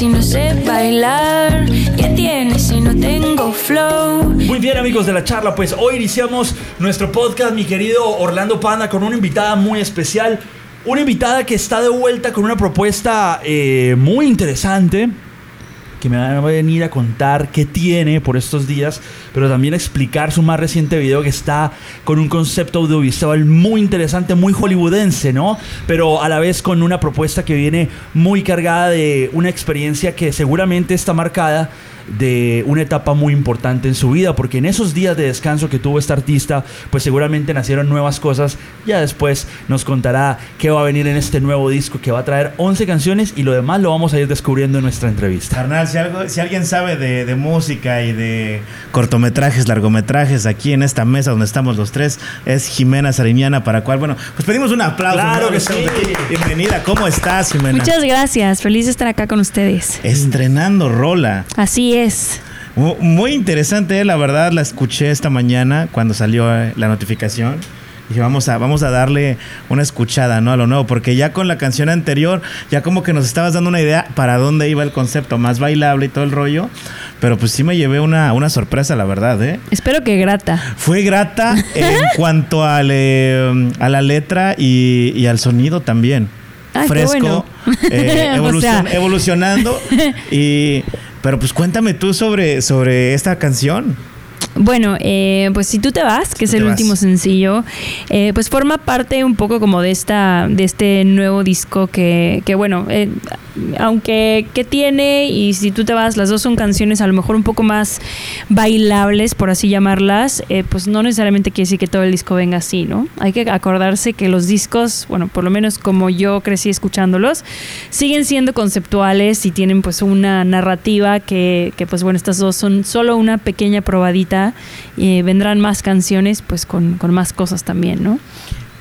si no sé bailar? ¿Qué tiene si no tengo flow? Muy bien amigos de la charla, pues hoy iniciamos nuestro podcast, mi querido Orlando Panda, con una invitada muy especial. Una invitada que está de vuelta con una propuesta eh, muy interesante que me va a venir a contar qué tiene por estos días, pero también explicar su más reciente video que está con un concepto audiovisual muy interesante, muy hollywoodense, ¿no? Pero a la vez con una propuesta que viene muy cargada de una experiencia que seguramente está marcada de una etapa muy importante en su vida, porque en esos días de descanso que tuvo esta artista, pues seguramente nacieron nuevas cosas. Ya después nos contará qué va a venir en este nuevo disco que va a traer 11 canciones y lo demás lo vamos a ir descubriendo en nuestra entrevista. Carnal, si, algo, si alguien sabe de, música y de cortometrajes, largometrajes, aquí en esta mesa donde estamos los tres, es Jimena Sarimiana, para cual, bueno, pues pedimos un aplauso. Claro que sí. Bienvenida, ¿cómo estás, Jimena? Muchas gracias, feliz de estar acá con ustedes. Estrenando rola. Así es. Muy interesante, la verdad, la escuché esta mañana cuando salió eh, la notificación. Dije, vamos a, vamos a darle una escuchada, ¿no? A lo nuevo, porque ya con la canción anterior, ya como que nos estabas dando una idea para dónde iba el concepto, más bailable y todo el rollo. Pero pues sí me llevé una, una sorpresa, la verdad, ¿eh? Espero que grata. Fue grata en cuanto al, eh, a la letra y, al sonido también. Ah, Fresco, eh, evolucionando y pero pues cuéntame tú sobre, sobre esta canción. Bueno, eh, pues si tú te vas, que es el último sencillo, eh, pues forma parte un poco como de esta, de este nuevo disco que, que bueno, eh, aunque que tiene y si tú te vas, las dos son canciones a lo mejor un poco más bailables, por así llamarlas, pues no necesariamente quiere decir que todo el disco venga así, ¿no? Hay que acordarse que los discos, bueno, por lo menos como yo crecí escuchándolos, siguen siendo conceptuales y tienen pues una narrativa que, que pues bueno, estas dos son solo una pequeña probadita y vendrán más canciones pues con, con más cosas también, ¿no?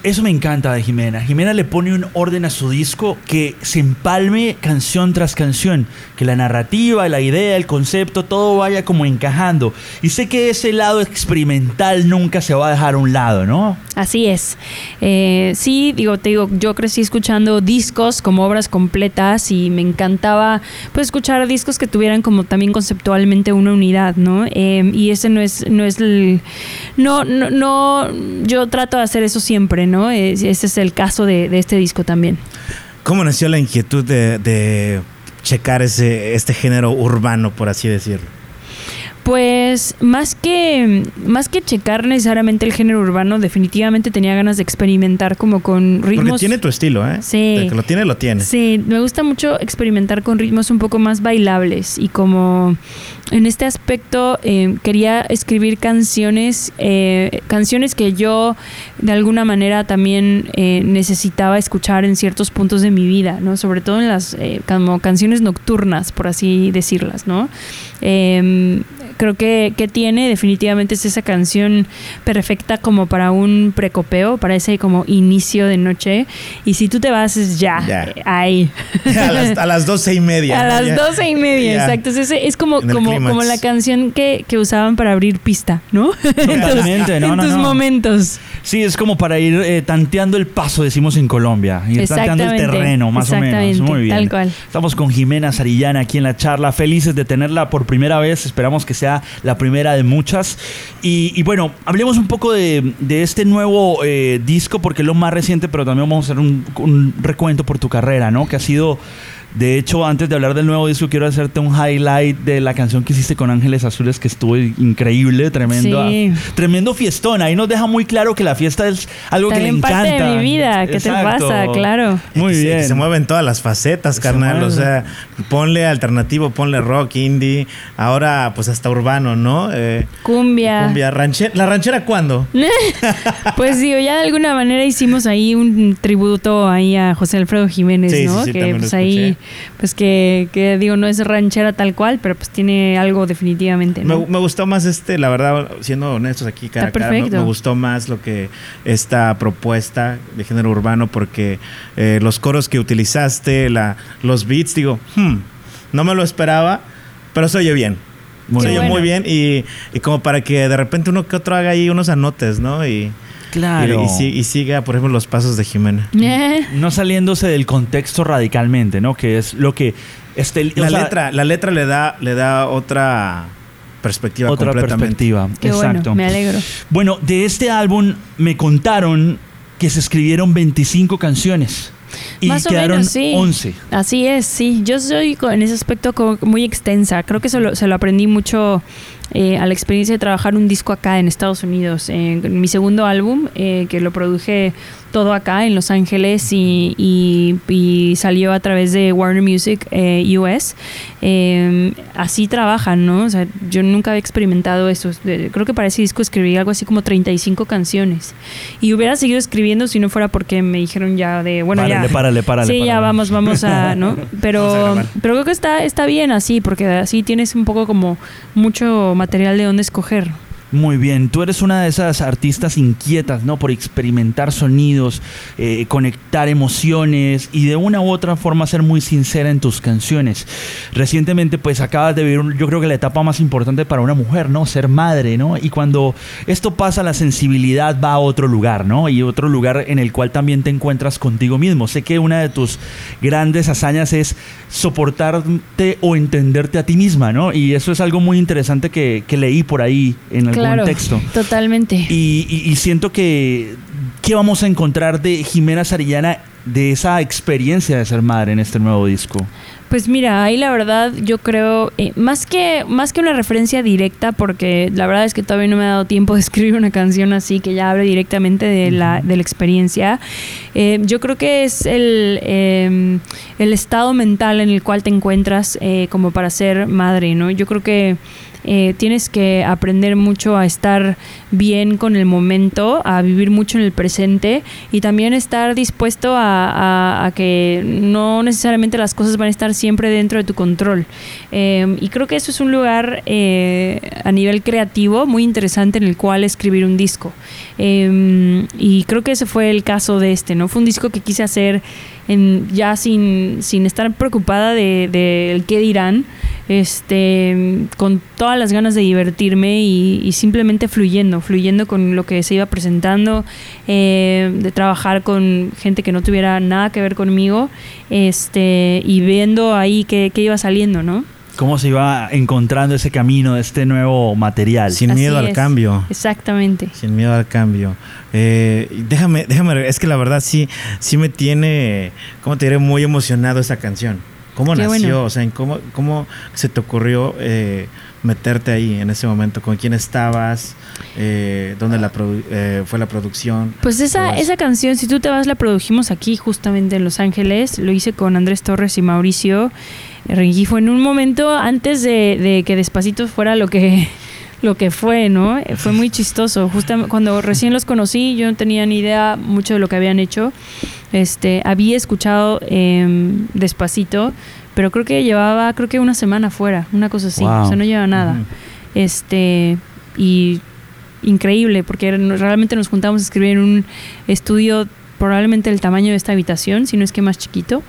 Eso me encanta de Jimena. Jimena le pone un orden a su disco que se empalme canción tras canción, que la narrativa, la idea, el concepto, todo vaya como encajando. Y sé que ese lado experimental nunca se va a dejar a un lado, ¿no? Así es. Eh, sí, digo, te digo, yo crecí escuchando discos como obras completas y me encantaba pues escuchar discos que tuvieran como también conceptualmente una unidad, ¿no? Eh, y ese no es, no es el, no, no, no, yo trato de hacer eso siempre, ¿no? Ese es el caso de, este disco también. ¿Cómo nació la inquietud de, checar ese, este género urbano, por así decirlo? Pues más que más que checar necesariamente el género urbano, definitivamente tenía ganas de experimentar como con ritmos. Porque tiene tu estilo, ¿eh? Sí. que lo tiene, lo tiene. Sí, me gusta mucho experimentar con ritmos un poco más bailables y como en este aspecto eh, quería escribir canciones, eh, canciones que yo de alguna manera también eh, necesitaba escuchar en ciertos puntos de mi vida, ¿no? Sobre todo en las como canciones nocturnas, por así decirlas, ¿no? Em, creo que, que, tiene definitivamente es esa canción perfecta como para un precopeo, para ese como inicio de noche. Y si tú te vas, es ya, ahí. A las, doce y media. A las doce y media, exacto. Es, es como, como, como la canción que, que, usaban para abrir pista, ¿no? Totalmente, en tus, momentos. Sí, es como para ir eh, tanteando el paso, decimos en Colombia. Ir tanteando el terreno, más o menos. Muy bien. Tal cual. Estamos con Jimena Sarillana aquí en la charla, felices de tenerla por primera vez. Esperamos que sea la primera de muchas. Y, bueno, hablemos un poco de, este nuevo eh, disco, porque es lo más reciente, pero también vamos a hacer un, un recuento por tu carrera, ¿no? Que ha sido de hecho, antes de hablar del nuevo disco, quiero hacerte un highlight de la canción que hiciste con Ángeles Azules, que estuvo increíble, tremendo, tremendo fiestón. Ahí nos deja muy claro que la fiesta es algo que le encanta. parte de mi vida, ¿qué te pasa? Claro. Muy bien. Se, mueven todas las facetas, carnal. O sea, ponle alternativo, ponle rock, indie, ahora pues hasta urbano, ¿no? Eh, cumbia. Cumbia, ranchera. ¿La ranchera cuándo? pues digo, ya de alguna manera hicimos ahí un tributo ahí a José Alfredo Jiménez, ¿no? que pues ahí pues que, digo, no es ranchera tal cual, pero pues tiene algo definitivamente. Me, gustó más este, la verdad, siendo honestos aquí, cara me, gustó más lo que esta propuesta de género urbano porque eh, los coros que utilizaste, la, los beats, digo, hmm, no me lo esperaba, pero se oye bien. se oye muy bien y, como para que de repente uno que otro haga ahí unos anotes, ¿no? Y, Claro. Y, y si- y siga, por ejemplo, los pasos de Jimena. Eh, No saliéndose del contexto radicalmente, ¿no? Que es lo que... Este, o La sea, letra, la letra le da, le da otra perspectiva Otra completamente. perspectiva. qué Exacto. bueno, me alegro. Bueno, de este álbum me contaron que se escribieron 25 canciones y Más o quedaron menos, sí. 11. Así es, sí. Yo soy en ese aspecto muy extensa. Creo que se lo, se lo aprendí mucho eh, a la experiencia de trabajar un disco acá en Estados Unidos. Eh, en mi segundo álbum, eh, que lo produje todo acá en Los Ángeles y, y- y salió a través de Warner Music eh, US. Eh, así trabajan, ¿no? O sea, yo nunca había experimentado eso. Creo que para ese disco escribí algo así como 35 canciones. Y hubiera seguido escribiendo si no fuera porque me dijeron ya de, bueno, Párale, ya. párale, párale, Sí, ya vamos, vamos a, ¿no? Pero, pero creo que está, está bien así, porque así tienes un poco como mucho material de dónde escoger. Muy bien, tú eres una de esas artistas inquietas, ¿no? Por experimentar sonidos, eh, conectar emociones y de una u otra forma ser muy sincera en tus canciones. Recientemente, pues acabas de vivir, yo creo que la etapa más importante para una mujer, ¿no? Ser madre, ¿no? Y cuando esto pasa, la sensibilidad va a otro lugar, ¿no? Y otro lugar en el cual también te encuentras contigo mismo. Sé que una de tus grandes hazañas es soportarte o entenderte a ti misma, ¿no? Y eso es algo muy interesante que, que leí por ahí en algún Claro, texto. totalmente. Y, y- y siento que ¿qué vamos a encontrar de Jimena Sarillana de esa experiencia de ser madre en este nuevo disco? Pues mira, ahí la verdad yo creo, eh, más, que, más que una referencia directa, porque la verdad es que todavía no me ha dado tiempo de escribir una canción así que ya hable directamente de la, de la experiencia, eh, yo creo que es el, eh, el estado mental en el cual te encuentras eh, como para ser madre, ¿no? Yo creo que eh, tienes que aprender mucho a estar bien con el momento, a vivir mucho en el presente y también estar dispuesto a, que no necesariamente las cosas van a estar siempre dentro de tu control. Eh, y creo que eso es un lugar eh, a nivel creativo muy interesante en el cual escribir un disco. Eh, y creo que ese fue el caso de este, ¿no? Fue un disco que quise hacer en, ya sin, sin estar preocupada de, de el qué dirán, este, con todas las ganas de divertirme y, y simplemente fluyendo, fluyendo con lo que se iba presentando, eh, de trabajar con gente que no tuviera nada que ver conmigo, este, y viendo ahí qué, qué iba saliendo, ¿no? ¿Cómo se iba encontrando ese camino de este nuevo material? Sin Así miedo al es. cambio. Exactamente. Sin miedo al cambio. Eh, déjame, déjame, es que la verdad sí, sí me tiene, ¿cómo te diré? Muy emocionado esta canción. ¿Cómo Qué nació? bueno. O sea, ¿en cómo, ¿cómo se te ocurrió eh, meterte ahí en ese momento? ¿Con quién estabas? Eh, ¿Dónde la produ- eh, fue la producción? Pues esa, esa canción, si tú te vas, la produjimos aquí justamente en Los Ángeles. Lo hice con Andrés Torres y Mauricio Rengifo en un momento antes de, de que Despacito fuera lo que, lo que fue, ¿no? Eh, Fue muy chistoso. Justo cuando recién los conocí, yo no tenía ni idea mucho de lo que habían hecho. Este, había escuchado em, Despacito, pero creo que llevaba, creo que una semana fuera, una cosa así. Wow. O sea, no lleva nada. Este, y increíble, porque realmente nos juntamos a escribir en un estudio probablemente el tamaño de esta habitación, si no es que más chiquito.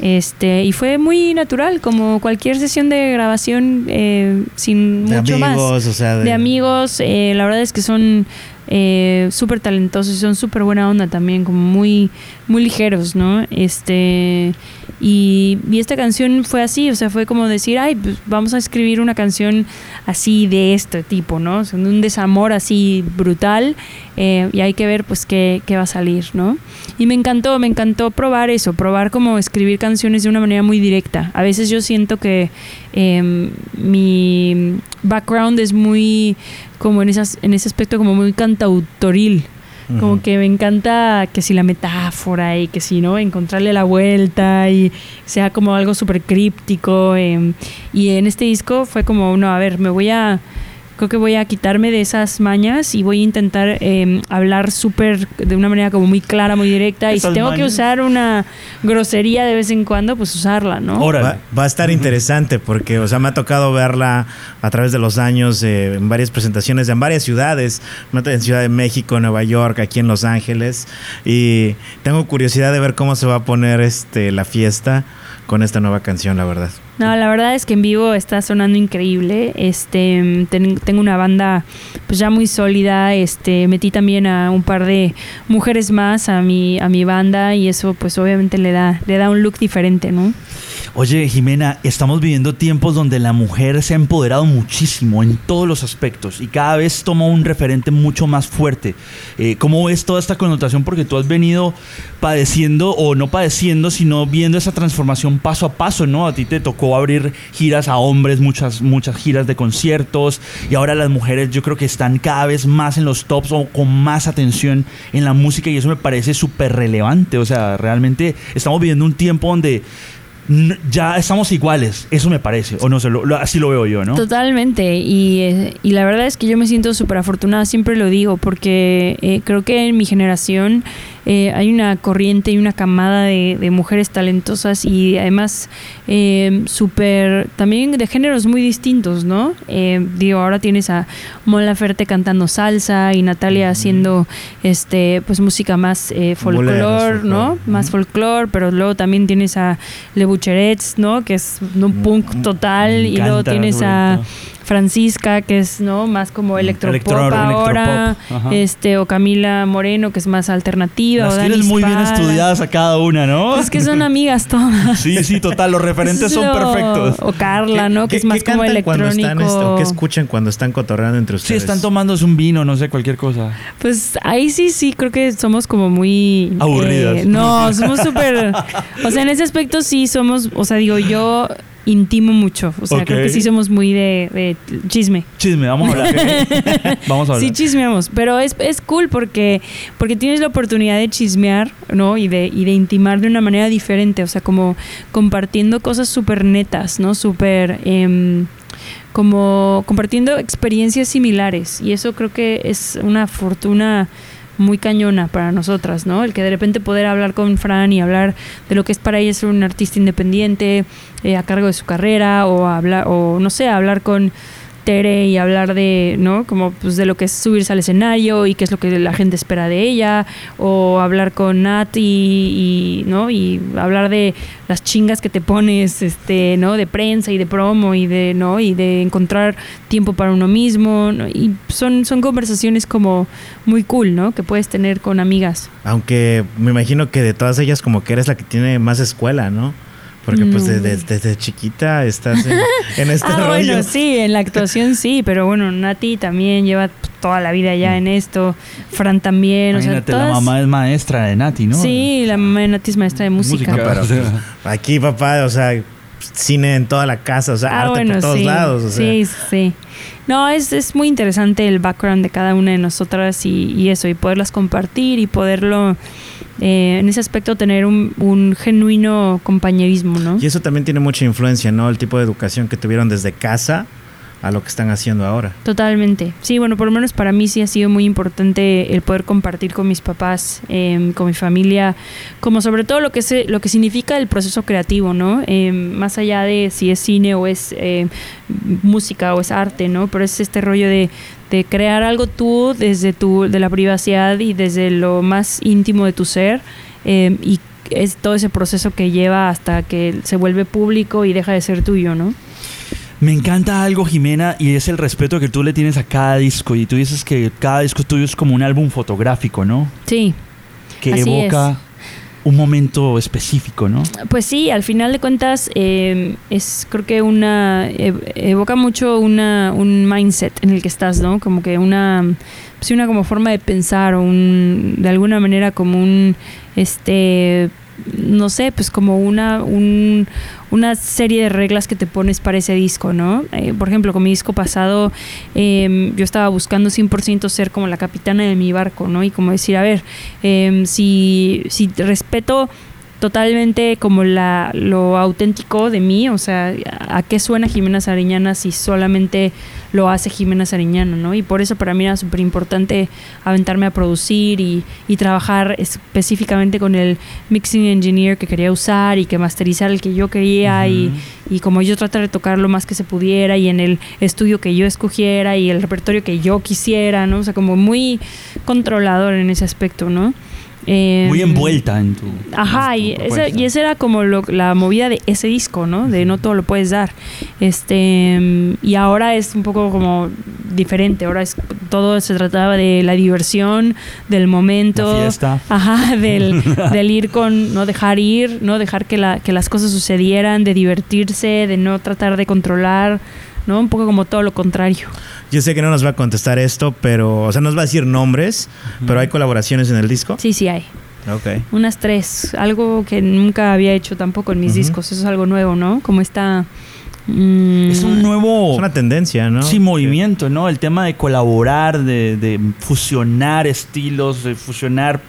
Este, y fue muy natural, como cualquier sesión de grabación eh, sin De mucho más amigos, o sea, de amigos, eh, la verdad es que son eh, súper talentosos y son súper buena onda también, como muy, muy ligeros, ¿no? Este, y, esta canción fue así, o sea, fue como decir, ay, pues vamos a escribir una canción así de este tipo, ¿no? Un desamor así brutal eh, y hay que ver pues qué, va a salir, ¿no? Y me encantó, me encantó probar eso, probar como escribir canciones de una manera muy directa. A veces yo siento que eh, mi background es muy como en, en ese aspecto como muy cantautoril. Como que me encanta que si la metáfora y que si no, encontrarle la vuelta y sea como algo súper críptico. eh, y en este disco fue como, no, a ver, me voy a, creo que voy a quitarme de esas mañas y voy a intentar eh, hablar súper, de una manera como muy clara, muy directa. Y si tengo que usar una grosería de vez en cuando, pues usarla, ¿no? Va, va a estar interesante porque, o sea, me ha tocado verla a través de los años eh, en varias presentaciones en varias ciudades, ¿no? en Ciudad de México, Nueva York, aquí en Los Ángeles. Y tengo curiosidad de ver cómo se va a poner este la fiesta con esta nueva canción, la verdad. No, la verdad es que en vivo está sonando increíble. Este, ten- tengo una banda pues ya muy sólida. Este, metí también a un par de mujeres más a mi a mi banda y eso pues obviamente le da le da un look diferente, ¿no? Oye, Jimena, estamos viviendo tiempos donde la mujer se ha empoderado muchísimo en todos los aspectos y cada vez toma un referente mucho más fuerte. Eh, ¿Cómo ves toda esta connotación? Porque tú has venido padeciendo, o no padeciendo, sino viendo esa transformación paso a paso, ¿no? A ti te tocó abrir giras a hombres, muchas, muchas giras de conciertos y ahora las mujeres yo creo que están cada vez más en los tops o con más atención en la música y eso me parece súper relevante. O sea, realmente estamos viviendo un tiempo donde ya estamos iguales, eso me parece, o no sé, así lo veo yo, ¿no? Totalmente, y, eh, y la verdad es que yo me siento súper afortunada, siempre lo digo, porque eh, creo que en mi generación eh, hay una corriente y una camada de, de mujeres talentosas y además eh, súper, también de géneros muy distintos, ¿no? Eh, digo, ahora tienes a Mon Laferte cantando salsa y Natalia haciendo este pues música más eh, Boleros, ¿no? Más Ujú. folclore, pero luego también tienes a Le Bucherets, ¿no? Que es un punk total Me y luego tienes a. Francisca que es no más como electropop Electro- ahora electropop, ajá. este o Camila Moreno que es más alternativa Las o tienes muy bien estudiadas a cada una, ¿no? es que son amigas todas Sí, sí, total, los referentes son perfectos. o Carla no que es más como electrónico están, o qué escuchan cuando están cotorreando entre Sí, ustedes? están tomándose un vino, no sé, cualquier cosa. Pues ahí sí, sí, creo que somos como muy... Aburridas. eh, no, somos súper... O sea, en ese aspecto sí somos, o sea, digo, yo intimo mucho. O sea, creo que sí somos muy de, de chisme. Chisme, vamos a hablar. vamos a hablar. Sí chismeamos, pero es, es cool porque, porque tienes la oportunidad de chismear, ¿no? Y de, y de intimar de una manera diferente, o sea, como compartiendo cosas súper netas, ¿no? Súper... em, como compartiendo experiencias similares y eso creo que es una fortuna muy cañona para nosotras, ¿no? El que de repente poder hablar con Fran y hablar de lo que es para ella ser un artista independiente eh, a cargo de su carrera o hablar o no sé, hablar con Y hablar de, ¿no? Como pues de lo que es subirse al escenario y qué es lo que la gente espera de ella o hablar con Nat y, ¿no? Y hablar de las chingas que te pones, este, ¿no? De prensa y de promo y de, ¿no? Y de encontrar tiempo para uno mismo. Y son, son conversaciones como muy cool, ¿no? Que puedes tener con amigas. Aunque me imagino que de todas ellas como que eres la que tiene más escuela, ¿no? Porque pues desde, desde chiquita estás en, en este ah, rollo. bueno, sí, en la actuación sí, pero bueno, Nati también lleva toda la vida ya en esto, Fran también, o sea, Imagínate, la todas- mamá es maestra de Nati, ¿no? Sí, la mamá de Nati es maestra de música. No, pero pues, aquí, papá, o sea, cine en toda la casa, o sea, Ah, arte bueno, por todos sí. lados. O sea. Sí, sí. No, es, es muy interesante el background de cada una de nosotras y, y eso, y poderlas compartir y poderlo, eh, en ese aspecto, tener un, un genuino compañerismo, ¿no? Y eso también tiene mucha influencia, ¿no? El tipo de educación que tuvieron desde casa a lo que están haciendo ahora. Totalmente. Sí, bueno, por lo menos para mí sí ha sido muy importante el poder compartir con mis papás, eh, con mi familia, como sobre todo lo que se, lo que significa el proceso creativo, ¿no? Eh, más allá de si es cine o es eh, música o es arte, ¿no? Pero es este rollo de, de crear algo tú desde tu, de la privacidad y desde lo más íntimo de tu ser eh, y es todo ese proceso que lleva hasta que se vuelve público y deja de ser tuyo, ¿no? Me encanta algo, Jimena, y es el respeto que tú le tienes a cada disco. Y tú dices que cada disco tuyo es como un álbum fotográfico, ¿no? Sí. Que Así evoca un momento específico, ¿no? Pues sí, al final de cuentas eh, es creo que una ev- evoca mucho una un mindset en el que estás, ¿no? Como que una sí, una como forma de pensar o un de alguna manera como un este no sé, pues como una un- una serie de reglas que te pones para ese disco, ¿no? Eh, por ejemplo, con mi disco pasado eh, yo estaba buscando 100% ser como la capitana de mi barco, ¿no? Y como decir, a ver, eh, si, si respeto totalmente como la lo auténtico de mí, o sea, a, qué suena Jimena Sariñana si solamente lo hace Jimena Sariñana, ¿no? Y por eso para mí era súper importante aventarme a producir y, y trabajar específicamente con el mixing engineer que quería usar y que masterizar el que yo quería y, y como yo tratar de tocar lo más que se pudiera y en el estudio que yo escogiera y el repertorio que yo quisiera, ¿no? O sea, como muy controlador en ese aspecto, ¿no? Eh, Muy envuelta en tu. Ajá, en y, esa, y esa era como lo- la movida de ese disco, ¿no? De no todo lo puedes dar. Este y ahora es un poco como diferente. Ahora es todo se trataba de la diversión, del momento, La fiesta. ajá, del, del ir con, no dejar ir, no dejar que la, que las cosas sucedieran, de divertirse, de no tratar de controlar, ¿no? Un poco como todo lo contrario. Yo sé que no nos va a contestar esto, pero, o sea, nos va a decir nombres, pero hay colaboraciones en el disco. Sí, sí hay. Ok. Unas tres, algo que nunca había hecho tampoco en mis discos. Eso es algo nuevo, ¿no? Como esta. mm, Es un nuevo. Es una tendencia, ¿no? Sí, movimiento, ¿no? El tema de colaborar, de, de fusionar estilos, de fusionar,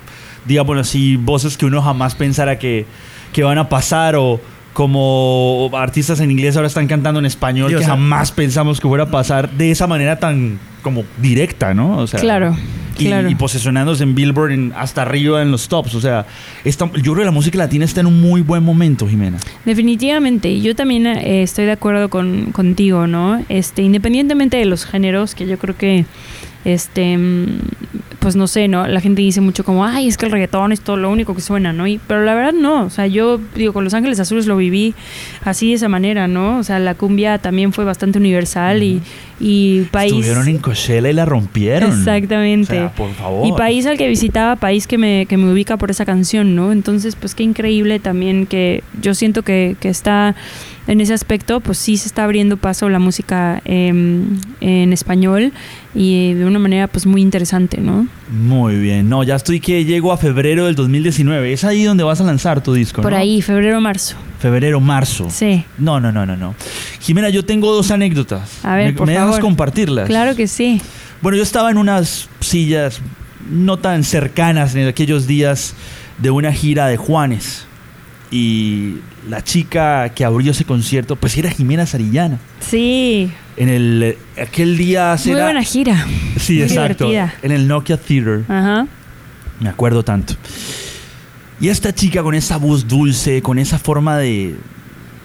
digamos así, voces que uno jamás pensara que, que van a pasar o como artistas en inglés ahora están cantando en español que sea- jamás pensamos que fuera a pasar de esa manera tan como directa, ¿no? O sea, Claro, y, claro. y posicionándose en Billboard en- hasta arriba en los tops. O sea, esta- yo creo que la música latina está en un muy buen momento, Jimena. Definitivamente, yo también eh, estoy de acuerdo con, contigo, ¿no? Este, independientemente de los géneros, que yo creo que, este, mm, pues no sé, ¿no? La gente dice mucho como, ay, es que el reggaetón es todo lo único que suena, ¿no? Y, pero la verdad no, o sea, yo digo, con Los Ángeles Azules lo viví así de esa manera, ¿no? O sea, la cumbia también fue bastante universal y, y país... Estuvieron en Coachella y la rompieron. Exactamente. O sea, por favor. Y país al que visitaba, país que me, que me ubica por esa canción, ¿no? Entonces, pues qué increíble también que yo siento que, que está en ese aspecto, pues sí se está abriendo paso la música em, en español y de una manera pues muy interesante, ¿no? Muy bien. No, ya estoy que llego a febrero del 2019. Es ahí donde vas a lanzar tu disco, Por ¿no? ahí, febrero, marzo. Febrero, marzo. Sí. No, no, no, no, no. Jimena, yo tengo dos anécdotas. A ver, ¿Me, por me dejas compartirlas? Claro que sí. Bueno, yo estaba en unas sillas no tan cercanas en aquellos días de una gira de Juanes. Y la chica que abrió ese concierto, pues era Jimena Sarillana. Sí. En el eh, aquel día Muy será- buena gira. Sí, Muy exacto. divertida. En el Nokia Theater. Ajá. Me acuerdo tanto. Y esta chica con esa voz dulce, con esa forma de...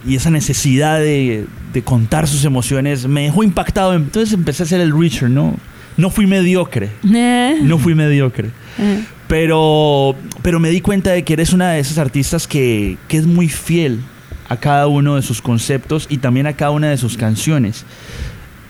y esa necesidad de, de contar sus emociones, me dejó impactado. Entonces empecé a hacer el Richard, ¿no? No fui mediocre. Eh. No fui mediocre. Eh. Pero, pero me di cuenta de que eres una de esas artistas que, que es muy fiel a cada uno de sus conceptos y también a cada una de sus canciones.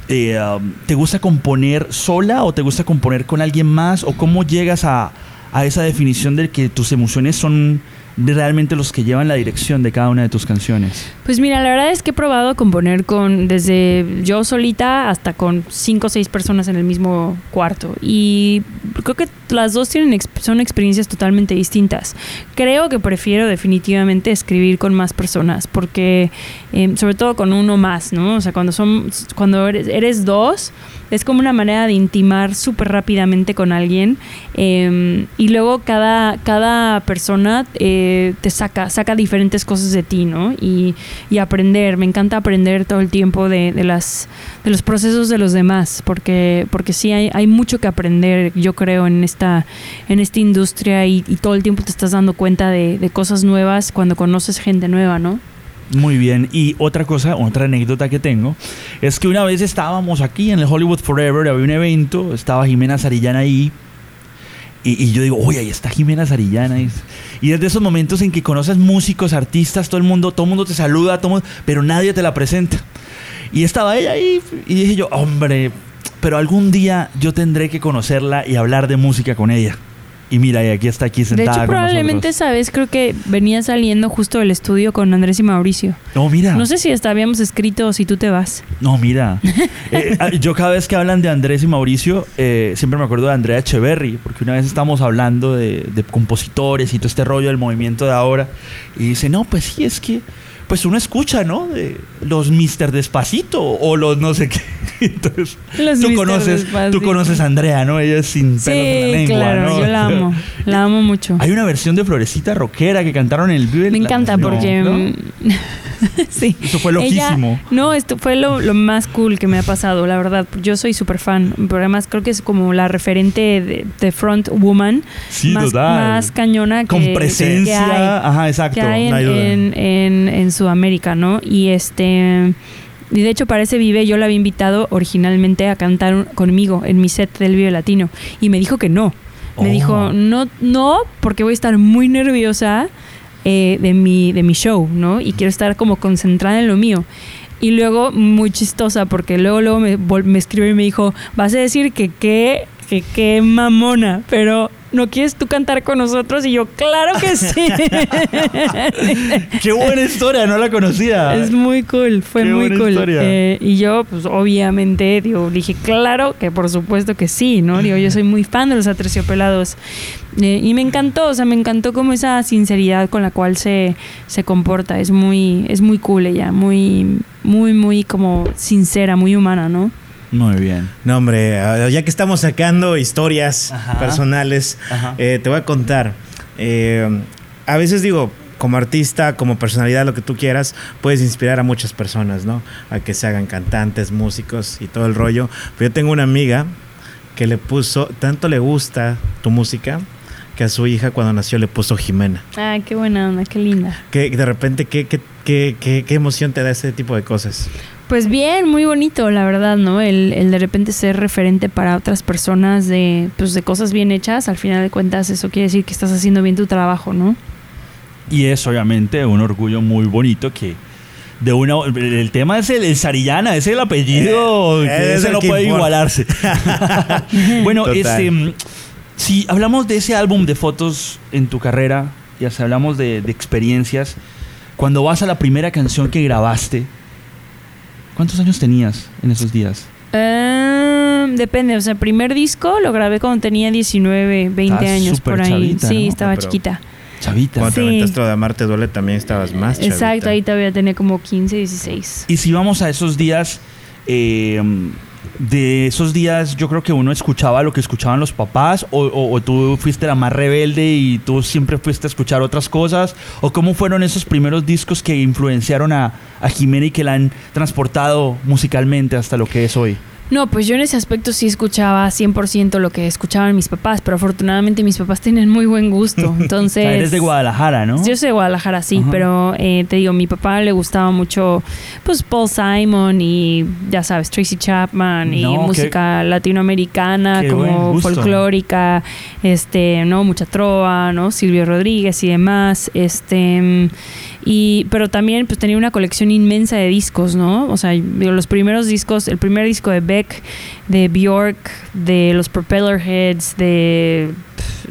Eh, um, ¿Te gusta componer sola o te gusta componer con alguien más? ¿O cómo llegas a, a esa definición de que tus emociones son realmente los que llevan la dirección de cada una de tus canciones? Pues mira, la verdad es que he probado a componer con desde yo solita hasta con cinco o seis personas en el mismo cuarto y creo que las dos tienen son experiencias totalmente distintas. Creo que prefiero definitivamente escribir con más personas porque eh, sobre todo con uno más, ¿no? O sea, cuando son cuando eres, eres dos es como una manera de intimar súper rápidamente con alguien eh, y luego cada, cada persona eh, te saca, saca diferentes cosas de ti, ¿no? Y, y aprender, me encanta aprender todo el tiempo de, de las, de los procesos de los demás, porque, porque sí hay, hay mucho que aprender, yo creo, en esta, en esta industria y, y todo el tiempo te estás dando cuenta de, de cosas nuevas cuando conoces gente nueva, ¿no? Muy bien. Y otra cosa, otra anécdota que tengo, es que una vez estábamos aquí en el Hollywood Forever, había un evento, estaba Jimena Sarillana ahí. Y, y yo digo, oye, ahí está Jimena Sarillana. Y, y desde esos momentos en que conoces músicos, artistas, todo el mundo, todo el mundo te saluda, todo mundo- pero nadie te la presenta. Y estaba ella ahí y dije yo, hombre, pero algún día yo tendré que conocerla y hablar de música con ella. Y mira, y aquí está aquí De sentada hecho, con probablemente nosotros. esa vez creo que venía saliendo justo del estudio con Andrés y Mauricio. No, mira. No sé si hasta habíamos escrito si tú te vas. No, mira. Eh, ah, yo cada vez que hablan de Andrés y Mauricio, eh, siempre me acuerdo de Andrea Echeverry, porque una vez estábamos hablando de, de compositores y todo este rollo del movimiento de ahora, y dice, no, pues sí, es que, pues uno escucha, ¿no? De los Mister Despacito o los no sé qué. Entonces, Los tú conoces, Despacito. tú conoces a Andrea, ¿no? Ella es sin pelos en la Sí, lengua, claro, ¿no? yo la amo. La amo mucho. Hay una versión de Florecita Rockera que cantaron en el Vive Me la- encanta no, porque... ¿no? sí. Eso fue Ella- loquísimo. no, esto fue lo, lo más cool que me ha pasado, la verdad. Yo soy súper fan, pero además creo que es como la referente de, de front woman Sí, más, cañona que, Con que presencia. hay, Ajá, exacto. que hay en, no hay duda. en, en- en Sudamérica, ¿no? Y este... Y de hecho, para ese Vive yo la había invitado originalmente a cantar conmigo en mi set del Vive Latino. Y me dijo que no. Me Oh. dijo, no, no, porque voy a estar muy nerviosa eh, de, mi, de mi show, ¿no? Y quiero estar como concentrada en lo mío. Y luego, muy chistosa, porque luego, luego me, me escribió y me dijo, vas a decir que qué, que qué mamona, pero ¿no quieres tú cantar con nosotros? Y yo, claro que sí. Qué buena historia, no la conocía. Es muy cool, fue Qué muy cool. Eh, y yo, pues obviamente, digo, dije, claro que por supuesto que sí, ¿no? Digo, yo soy muy fan de los aterciopelados. Eh, y me encantó, o sea, me encantó como esa sinceridad con la cual se, se comporta. Es muy, es muy cool ella, muy, muy, muy como sincera, muy humana, ¿no? Muy bien. No, hombre, ah, ya que estamos sacando historias Ajá. personales, Ajá. eh, te voy a contar. Eh, a veces digo, como artista, como personalidad, lo que tú quieras, puedes inspirar a muchas personas, ¿no? A que se hagan cantantes, músicos y todo el rollo. Pero yo tengo una amiga que le puso, tanto le gusta tu música, que a su hija cuando nació le puso Jimena. Ah, qué buena onda, qué linda. Que de repente, ¿qué, qué, qué, qué, qué emoción te da ese tipo de cosas? Pues bien, muy bonito, la verdad, ¿no? El, el de repente ser referente para otras personas de, pues, de cosas bien hechas, al final de cuentas eso quiere decir que estás haciendo bien tu trabajo, ¿no? Y es obviamente un orgullo muy bonito que de una el tema es el, el Sarillana, es el apellido Eh, que es ese no que puede importa. igualarse. bueno, Total. este si hablamos de ese álbum de fotos en tu carrera, ya si hablamos de, de experiencias, cuando vas a la primera canción que grabaste, ¿cuántos años tenías en esos días? Eh, depende, o sea, el primer disco lo grabé cuando tenía 19, 20 Estabas años por ahí. chavita, sí, ¿no? estaba Pero- chiquita. Chavita. Cuando te Sí. aventaste lo de Amarte Duele también estabas más chavita. Exacto, ahí todavía tenía como 15, 16. Y si vamos a esos días, eh, de esos días yo creo que uno escuchaba lo que escuchaban los papás o, o- tú fuiste la más rebelde y tú siempre fuiste a escuchar otras cosas o cómo fueron esos primeros discos que influenciaron a, a Jimena y que la han transportado musicalmente hasta lo que es hoy. No, pues yo en ese aspecto sí escuchaba 100% lo que escuchaban mis papás, pero afortunadamente mis papás tienen muy buen gusto. O Entonces. sea, eres de Guadalajara, ¿no? Yo soy de Guadalajara, sí, Ajá. pero eh, te digo, mi papá le gustaba mucho, pues Paul Simon y ya sabes, Tracy Chapman y No, qué- música latinoamericana, qué como folclórica, este, no, mucha trova, no, Silvio Rodríguez y demás, este, y pero también pues tenía una colección inmensa de discos, ¿no? O sea, los primeros discos, el primer disco de Beck, de Bjork, de los Propeller Heads, de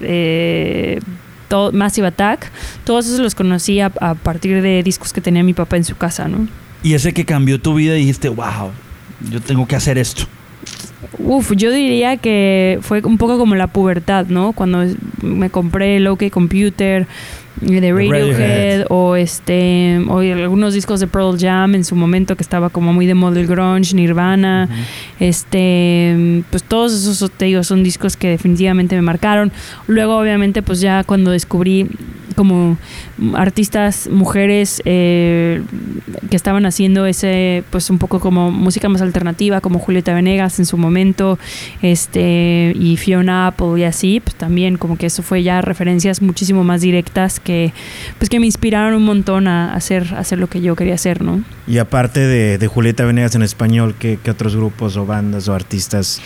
eh, Massive Attack, todos esos los conocí a, a partir de discos que tenía mi papá en su casa, ¿no? Y ese que cambió tu vida y dijiste, wow, yo tengo que hacer esto. Uf, yo diría que fue un poco como la pubertad, ¿no? Cuando me compré el OK Computer eh, de Radiohead, Radiohead. o este o algunos discos de Pearl Jam en su momento que estaba como muy de moda el grunge, Nirvana, este pues todos esos te digo son discos que definitivamente me marcaron. Luego obviamente pues ya cuando descubrí como artistas mujeres eh, que estaban haciendo ese pues un poco como música más alternativa como Julieta Venegas en su momento este y Fiona Apple y así pues también como que eso fue ya referencias muchísimo más directas que pues que me inspiraron un montón a hacer hacer lo que yo quería hacer no Y aparte de, de Julieta Venegas en español, ¿qué, qué otros grupos o bandas o artistas?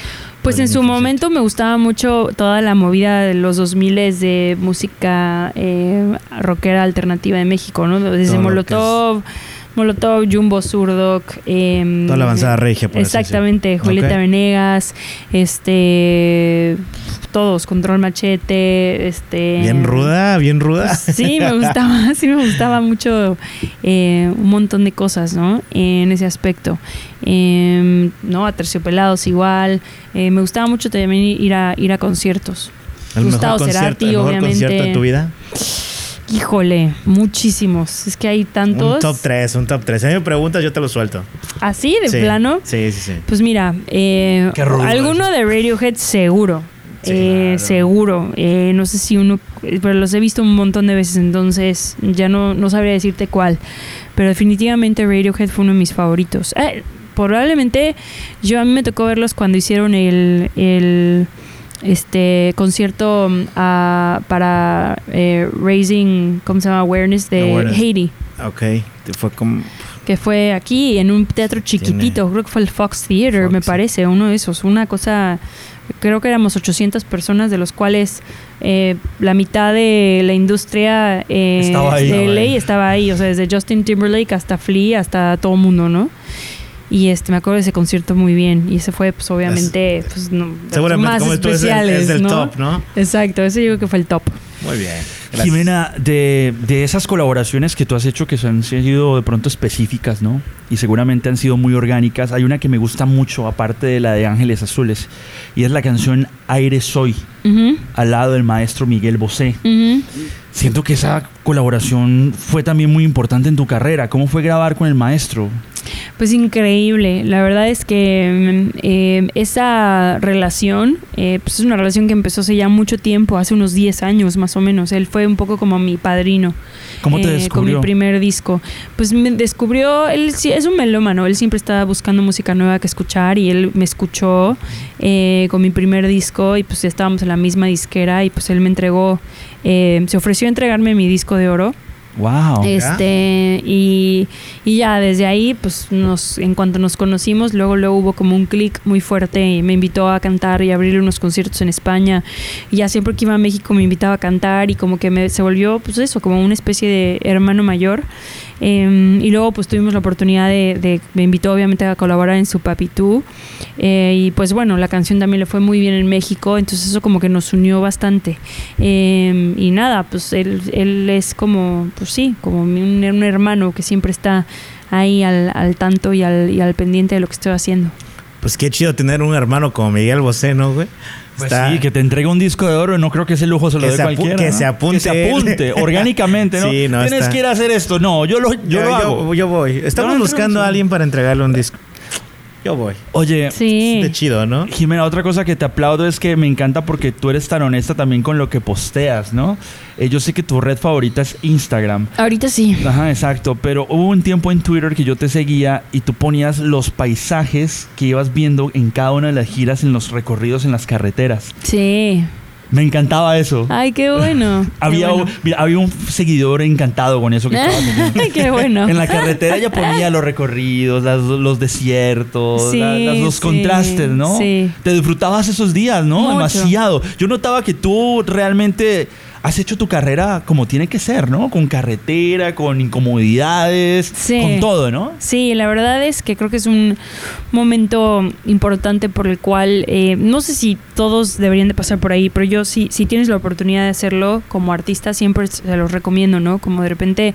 Pues en su momento me gustaba mucho toda la movida de los 2000 de música eh, rockera alternativa de México, ¿no? Desde Molotov, Molotov, Jumbo Surdoc. em, Toda la avanzada regia, por así Exactamente, decirlo. Julieta. Venegas, este, todos, Control Machete, este. Bien ruda, bien ruda. Pues sí, me gustaba, sí me gustaba mucho eh, un montón de cosas, ¿no? En ese aspecto. Eh, ¿No? A Terciopelados igual. Eh, me gustaba mucho también ir a, ir a conciertos. el mejor Gustavo concierto, Cerati, el mejor obviamente. concierto de tu vida. Híjole, muchísimos. Es que hay tantos. Un top 3, un top 3. Si a mí me preguntas, yo te lo suelto. Así, de Sí, plano. Sí, sí, sí. Pues mira, eh, alguno eso. de Radiohead seguro. Sí, Eh, claro. Seguro. Eh, no sé si uno, pero los he visto un montón de veces, entonces ya no, no sabría decirte cuál. Pero definitivamente Radiohead fue uno de mis favoritos. Eh, probablemente yo a mí me tocó verlos cuando hicieron el, el este concierto ah, para eh, Raising, ¿cómo se llama? Awareness de Awareness. Haiti. Ok. Fue como. que fue aquí en un teatro chiquitito, creo que fue el Fox Theater, Fox, me parece, uno de esos, una cosa, creo que éramos 800 personas, de los cuales eh, la mitad de la industria eh, Estaba ahí. de LA ahí. estaba ahí, o sea, desde Justin Timberlake hasta Flea, hasta todo mundo, ¿no? Y este, me acuerdo de ese concierto muy bien. Y ese fue, pues, obviamente, pues, no, Seguramente más como tú es el, especiales, es del ¿no? top, ¿no? Exacto, ese yo creo que fue el top. Muy bien. Gracias. Jimena, de, de esas colaboraciones que tú has hecho que han sido de pronto específicas, ¿no? Y seguramente han sido muy orgánicas. Hay una que me gusta mucho, aparte de la de Ángeles Azules, y es la canción Aire Soy, Ujú, al lado del maestro Miguel Bosé. ujú. Siento que esa colaboración fue también muy importante en tu carrera. ¿Cómo fue grabar con el maestro? Pues increíble. La verdad es que mm, eh, esa relación, eh, pues es una relación que empezó hace ya mucho tiempo, hace unos 10 años más o menos. Él fue un poco como mi padrino. ¿Cómo te eh, Con descubrió? mi primer disco. Pues me descubrió, él es un melómano, él siempre estaba buscando música nueva que escuchar y él me escuchó eh, con mi primer disco y pues estábamos en la misma disquera y pues él me entregó, eh, se ofreció a entregarme mi disco de oro. Wow. Este, y, y ya desde ahí, pues nos, en cuanto nos conocimos, luego, luego hubo como un clic muy fuerte y me invitó a cantar y abrir unos conciertos en España. Y ya siempre que iba a México me invitaba a cantar y como que me, se volvió, pues eso, como una especie de hermano mayor. Eh, y luego pues tuvimos la oportunidad de, de- me invitó obviamente a colaborar en su Papitú. Eh, y pues bueno, la canción también le fue muy bien en México, entonces eso como que nos unió bastante. Eh, y nada, pues él, él es como, pues sí, como un, un hermano que siempre está ahí al, al tanto y al, y al pendiente de lo que estoy haciendo. Pues qué chido tener un hermano como Miguel Bosé, ¿no, güey? Pues Está- sí, que te entregue un disco de oro, no creo que ese lujo se lo dé cualquiera. que ¿no? se apunte Que se apunte, orgánicamente, ¿no? Sí, no, Tienes está- que ir a hacer esto. No, yo lo, yo lo hago. yo voy. Estamos buscando a alguien para entregarle un disco. Yo voy. Oye, Sí. De chido, ¿no? Jimena, otra cosa que te aplaudo es que me encanta porque tú eres tan honesta también con lo que posteas, ¿no? Eh, yo sé que tu red favorita es Instagram. Ahorita sí. Ajá, exacto. Pero hubo un tiempo en Twitter que yo te seguía y tú ponías los paisajes que ibas viendo en cada una de las giras, en los recorridos, en las carreteras. Sí. Me encantaba eso. Ay, qué bueno. qué Había, bueno. un, mira, había un seguidor encantado con eso que estabas haciendo. qué bueno. En la carretera ella ponía los recorridos, las- los desiertos, Sí, la- las- los sí, contrastes, ¿no? sí. Te disfrutabas esos días, ¿no? Mucho. Demasiado. Yo notaba que tú realmente has hecho tu carrera como tiene que ser, ¿no? Con carretera, con incomodidades, Sí. con todo, ¿no? Sí, la verdad es que creo que es un momento importante por el cual eh, no sé si todos deberían de pasar por ahí, pero yo sí, si tienes la oportunidad de hacerlo como artista siempre se los recomiendo, ¿no? Como de repente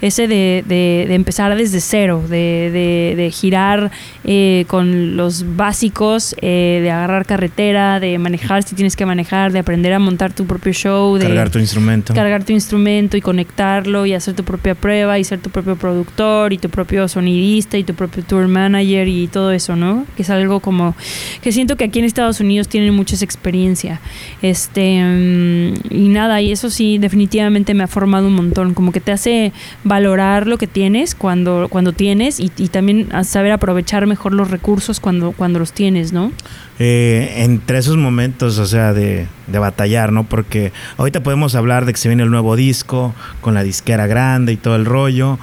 ese de, de- de empezar desde cero, de, de- de girar eh, con los básicos, eh, de agarrar carretera, de manejar si tienes que manejar, de aprender a montar tu propio show, de Cargar tu instrumento. cargar tu instrumento y conectarlo y hacer tu propia prueba y ser tu propio productor y tu propio sonidista y tu propio tour manager y todo eso, ¿no? Que es algo como que siento que aquí en Estados Unidos tienen mucha esa experiencia. Este mm, y nada, y eso sí definitivamente me ha formado un montón, como que te hace valorar lo que tienes cuando cuando tienes y, y también saber aprovechar mejor los recursos cuando cuando los tienes, ¿no? Eh, entre esos momentos, o sea, de, de batallar, ¿no? Porque ahorita podemos hablar de que se viene el nuevo disco, con la disquera grande y todo el rollo,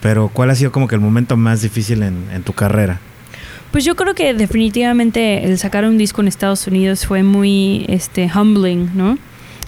pero ¿cuál ha sido como que el momento más difícil en, en tu carrera? Pues yo creo que definitivamente el sacar un disco en Estados Unidos fue muy este humbling, ¿no?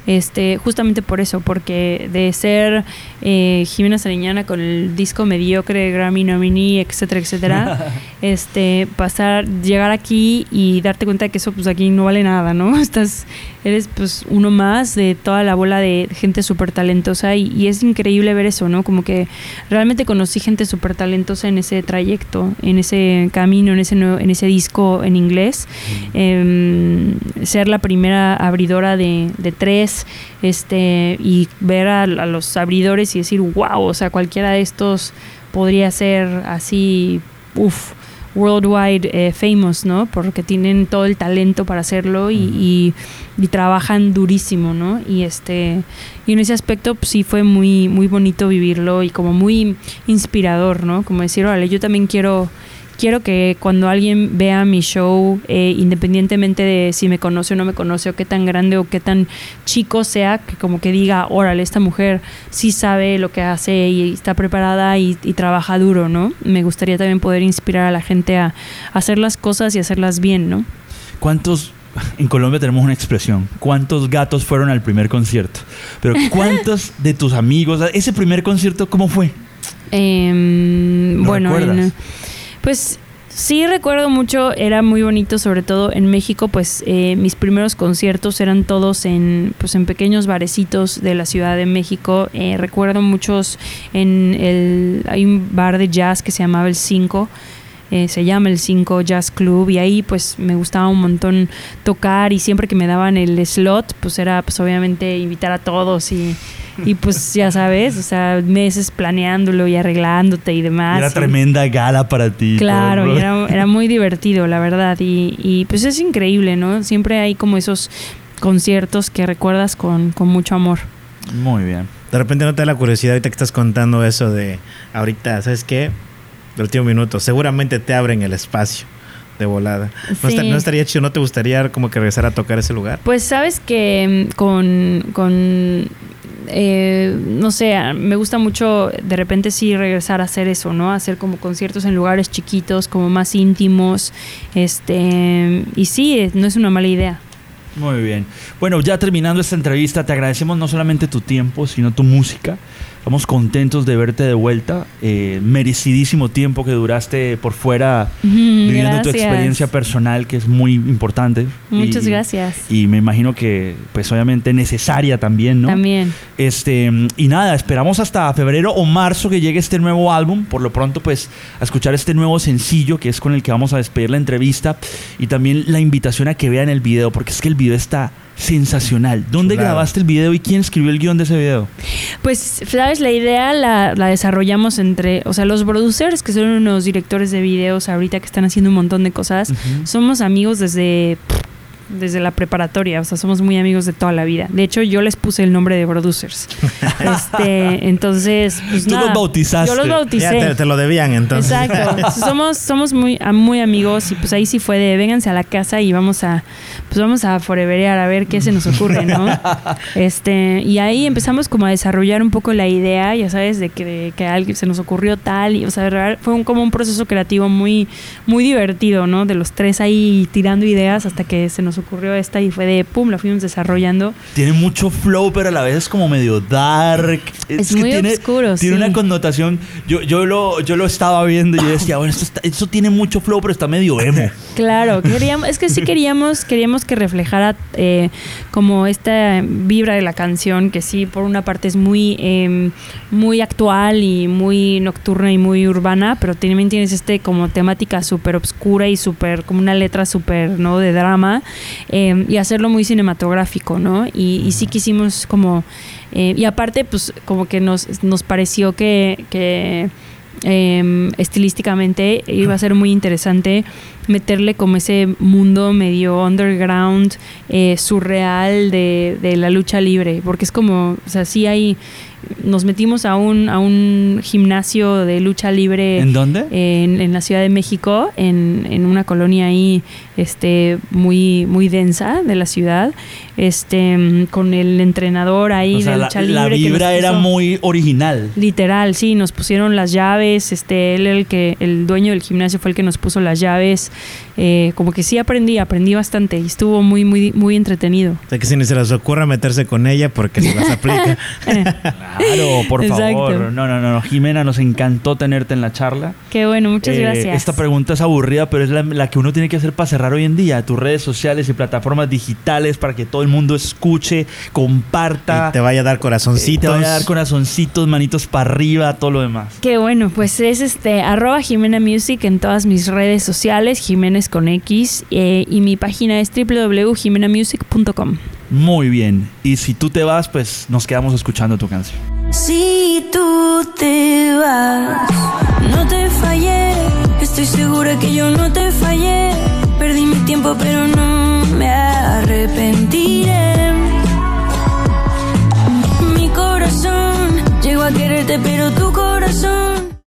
Este, justamente por eso, porque de ser eh, Jimena Sariñana con el disco mediocre, Grammy nominee, etcétera, etcétera, este, pasar, llegar aquí y darte cuenta de que eso pues aquí no vale nada, ¿no? Estás, eres pues uno más de toda la bola de gente súper talentosa y, y es increíble ver eso, ¿no? Como que realmente conocí gente súper talentosa en ese trayecto, en ese camino, en ese, nuevo- en ese disco en inglés. Em, ser la primera abridora de, de tres este y ver a, a los abridores y decir, wow, o sea, cualquiera de estos podría ser así, uff, worldwide eh, famous, ¿no? Porque tienen todo el talento para hacerlo y, y- y trabajan durísimo, ¿no? Y este y en ese aspecto pues, sí fue muy muy bonito vivirlo y como muy inspirador, ¿no? Como decir, órale, yo también quiero quiero que cuando alguien vea mi show, eh, independientemente de si me conoce o no me conoce, o qué tan grande o qué tan chico sea, que como que diga, órale, esta mujer sí sabe lo que hace y está preparada y, y trabaja duro, ¿no? Me gustaría también poder inspirar a la gente a, a hacer las cosas y hacerlas bien, ¿no? ¿Cuántos en Colombia tenemos una expresión. ¿Cuántos gatos fueron al primer concierto? Pero ¿cuántos de tus amigos, ese primer concierto, cómo fue? Em, ¿Lo bueno, recuerdas? en- pues sí recuerdo mucho, era muy bonito, sobre todo en México, pues eh, mis primeros conciertos eran todos en, pues, en pequeños barecitos de la Ciudad de México. Eh, recuerdo muchos en el, hay un bar de jazz que se llamaba El 5. eh, se llama el 5 Jazz Club y ahí pues me gustaba un montón tocar y siempre que me daban el slot pues era pues obviamente invitar a todos y, y pues ya sabes, o sea, meses planeándolo y arreglándote y demás. Era y- tremenda gala para ti. Claro, y era, era muy divertido, la verdad. Y, y, pues es increíble, ¿no? Siempre hay como esos conciertos que recuerdas con, con mucho amor. Muy bien. De repente no te da la curiosidad ahorita que estás contando eso de ahorita, ¿sabes qué? Del último minuto. Seguramente te abren el espacio de volada. ¿No, Sí. esta- no estaría chido? ¿No te gustaría como que regresar a tocar ese lugar? Pues sabes que con, con eh, no sé, me gusta mucho de repente sí regresar a hacer eso, ¿no? Hacer como conciertos en lugares chiquitos, como más íntimos, este, y sí, eh, no es una mala idea. Muy bien. Bueno, ya terminando esta entrevista, te agradecemos no solamente tu tiempo, sino tu música. Estamos contentos de verte de vuelta. Eh, merecidísimo tiempo que duraste por fuera viviendo tu experiencia personal, que es muy importante. Muchas Y- gracias. Y me imagino que, pues obviamente necesaria también, ¿no? También. Este, y nada, esperamos hasta febrero o marzo que llegue este nuevo álbum. Por lo pronto, pues, a escuchar este nuevo sencillo que es con el que vamos a despedir la entrevista. Y también la invitación a que vean el video, porque es que el video está sensacional. ¿Dónde Chulada. grabaste el video y quién escribió el guion de ese video? Pues, sabes, la idea la, la desarrollamos entre, o sea, los producers, que son unos directores de videos ahorita que están haciendo un montón de cosas, somos amigos desde, desde la preparatoria, o sea, somos muy amigos de toda la vida. De hecho, yo les puse el nombre de producers. este, entonces, pues Tú los nada, bautizaste. Yo los Ya bauticé. te, te lo debían entonces. Exacto. somos somos muy, a- muy amigos y pues ahí sí fue de vénganse a la casa y vamos a pues vamos a foreverear a ver qué se nos ocurre, ¿no? Este, y ahí empezamos como a desarrollar un poco la idea, ya sabes, de que, de que a alguien se nos ocurrió tal y o sea, fue un, como un proceso creativo muy muy divertido, ¿no? De los tres ahí tirando ideas hasta que se nos ocurrió esta y fue de pum, la fuimos desarrollando. Tiene mucho flow, pero a la vez es como medio dark. Es muy tiene, oscuro, Tiene sí. una connotación. Yo, yo, lo, yo lo estaba viendo y yo decía, bueno, esto, está- esto tiene mucho flow, pero está medio emo. Claro, queríamos, es que sí queríamos, queríamos que reflejara eh, como esta vibra de la canción, que sí, por una parte es muy, eh, muy actual y muy nocturna y muy urbana, pero también tienes este como temática súper obscura y súper, como una letra súper, ¿no? De drama, eh, y hacerlo muy cinematográfico, ¿no? Y, y sí quisimos como, eh, y aparte, pues como que nos, nos pareció que... que eh, estilísticamente iba a ser muy interesante meterle como ese mundo medio underground, eh, surreal de, de la lucha libre, porque es como, o sea, sí hay, nos metimos a un, a un gimnasio de lucha libre ¿En dónde? en, en la Ciudad de México, en, en una colonia ahí este, muy, muy densa de la ciudad, este, con el entrenador ahí o sea, de la, lucha la vibra era muy original. Literal, sí, nos pusieron las llaves, este, él el que, el dueño del gimnasio fue el que nos puso las llaves, eh, como que sí aprendí, aprendí bastante y estuvo muy, muy, muy entretenido. O sea, que si ni se les ocurra meterse con ella porque se las aplica. Claro, por Exacto. favor. No, no, no, no. Jimena, nos encantó tenerte en la charla. Qué bueno, muchas Eh, gracias. Esta pregunta es aburrida, pero es la, la que uno tiene que hacer para cerrar hoy en día. Tus redes sociales y plataformas digitales para que todo el mundo escuche, comparta. Y te vaya a dar y corazoncitos. te vaya a dar corazoncitos, manitos para arriba, todo lo demás. Qué bueno, pues es este arroba Jimena Music en todas mis redes sociales, Jiménez con X, eh, y mi página es www.jimenamusic.com. Muy bien. Y si tú te vas, pues nos quedamos escuchando tu canción. Si tú te vas, no te fallé. Estoy segura que yo no te fallé perdí mi tiempo, pero no me arrepentiré. Mi corazón llegó a quererte, pero tu corazón